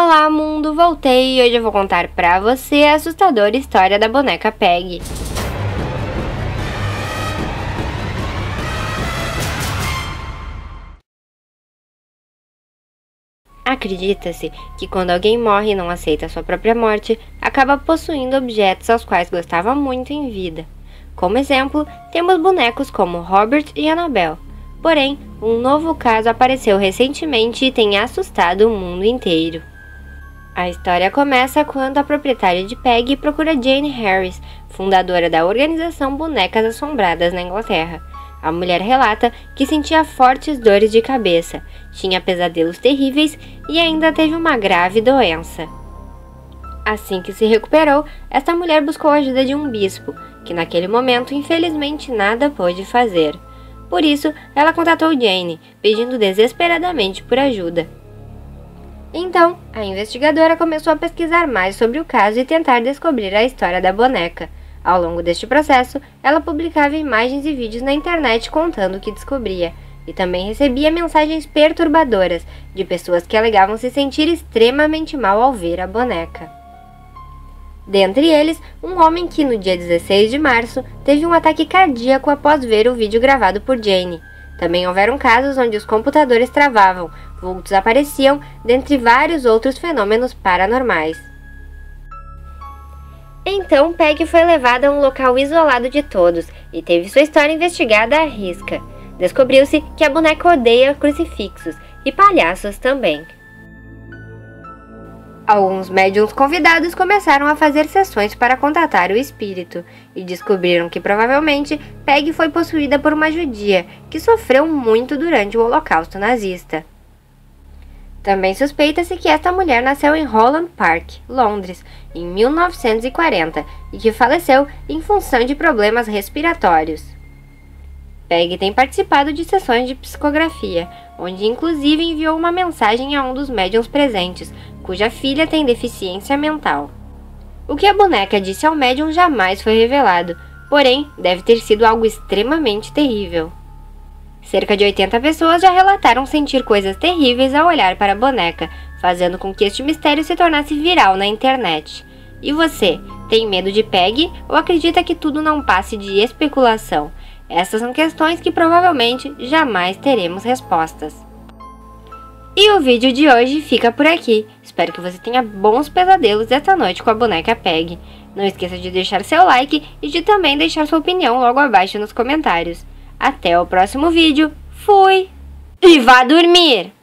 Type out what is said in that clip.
Olá mundo, voltei e hoje eu vou contar pra você a assustadora história da boneca Peg. Acredita-se que quando alguém morre e não aceita sua própria morte, acaba possuindo objetos aos quais gostava muito em vida. Como exemplo, temos bonecos como Robert e Annabelle. Porém, um novo caso apareceu recentemente e tem assustado o mundo inteiro. A história começa quando a proprietária de Peg procura Jane Harris, fundadora da organização Bonecas Assombradas na Inglaterra. A mulher relata que sentia fortes dores de cabeça, tinha pesadelos terríveis e ainda teve uma grave doença. Assim que se recuperou, esta mulher buscou a ajuda de um bispo, que naquele momento infelizmente nada pôde fazer. Por isso, ela contatou Jane, pedindo desesperadamente por ajuda. Então, a investigadora começou a pesquisar mais sobre o caso e tentar descobrir a história da boneca. Ao longo deste processo, ela publicava imagens e vídeos na internet contando o que descobria, e também recebia mensagens perturbadoras de pessoas que alegavam se sentir extremamente mal ao ver a boneca. Dentre eles, um homem que no dia 16 de março teve um ataque cardíaco após ver o vídeo gravado por Jane. Também houveram casos onde os computadores travavam, vultos apareciam, dentre vários outros fenômenos paranormais. Então Peg foi levada a um local isolado de todos e teve sua história investigada à risca. Descobriu-se que a boneca odeia crucifixos e palhaços também. Alguns médiums convidados começaram a fazer sessões para contatar o espírito e descobriram que provavelmente Peg foi possuída por uma judia que sofreu muito durante o Holocausto nazista. Também suspeita-se que esta mulher nasceu em Holland Park, Londres, em 1940 e que faleceu em função de problemas respiratórios. Peg tem participado de sessões de psicografia, onde inclusive enviou uma mensagem a um dos médiums presentes, cuja filha tem deficiência mental. O que a boneca disse ao médium jamais foi revelado, porém deve ter sido algo extremamente terrível. Cerca de 80 pessoas já relataram sentir coisas terríveis ao olhar para a boneca, fazendo com que este mistério se tornasse viral na internet. E você, tem medo de Peg ou acredita que tudo não passe de especulação? Essas são questões que provavelmente jamais teremos respostas. E o vídeo de hoje fica por aqui. Espero que você tenha bons pesadelos esta noite com a boneca Peg. Não esqueça de deixar seu like e de também deixar sua opinião logo abaixo nos comentários. Até o próximo vídeo. Fui! E vá dormir!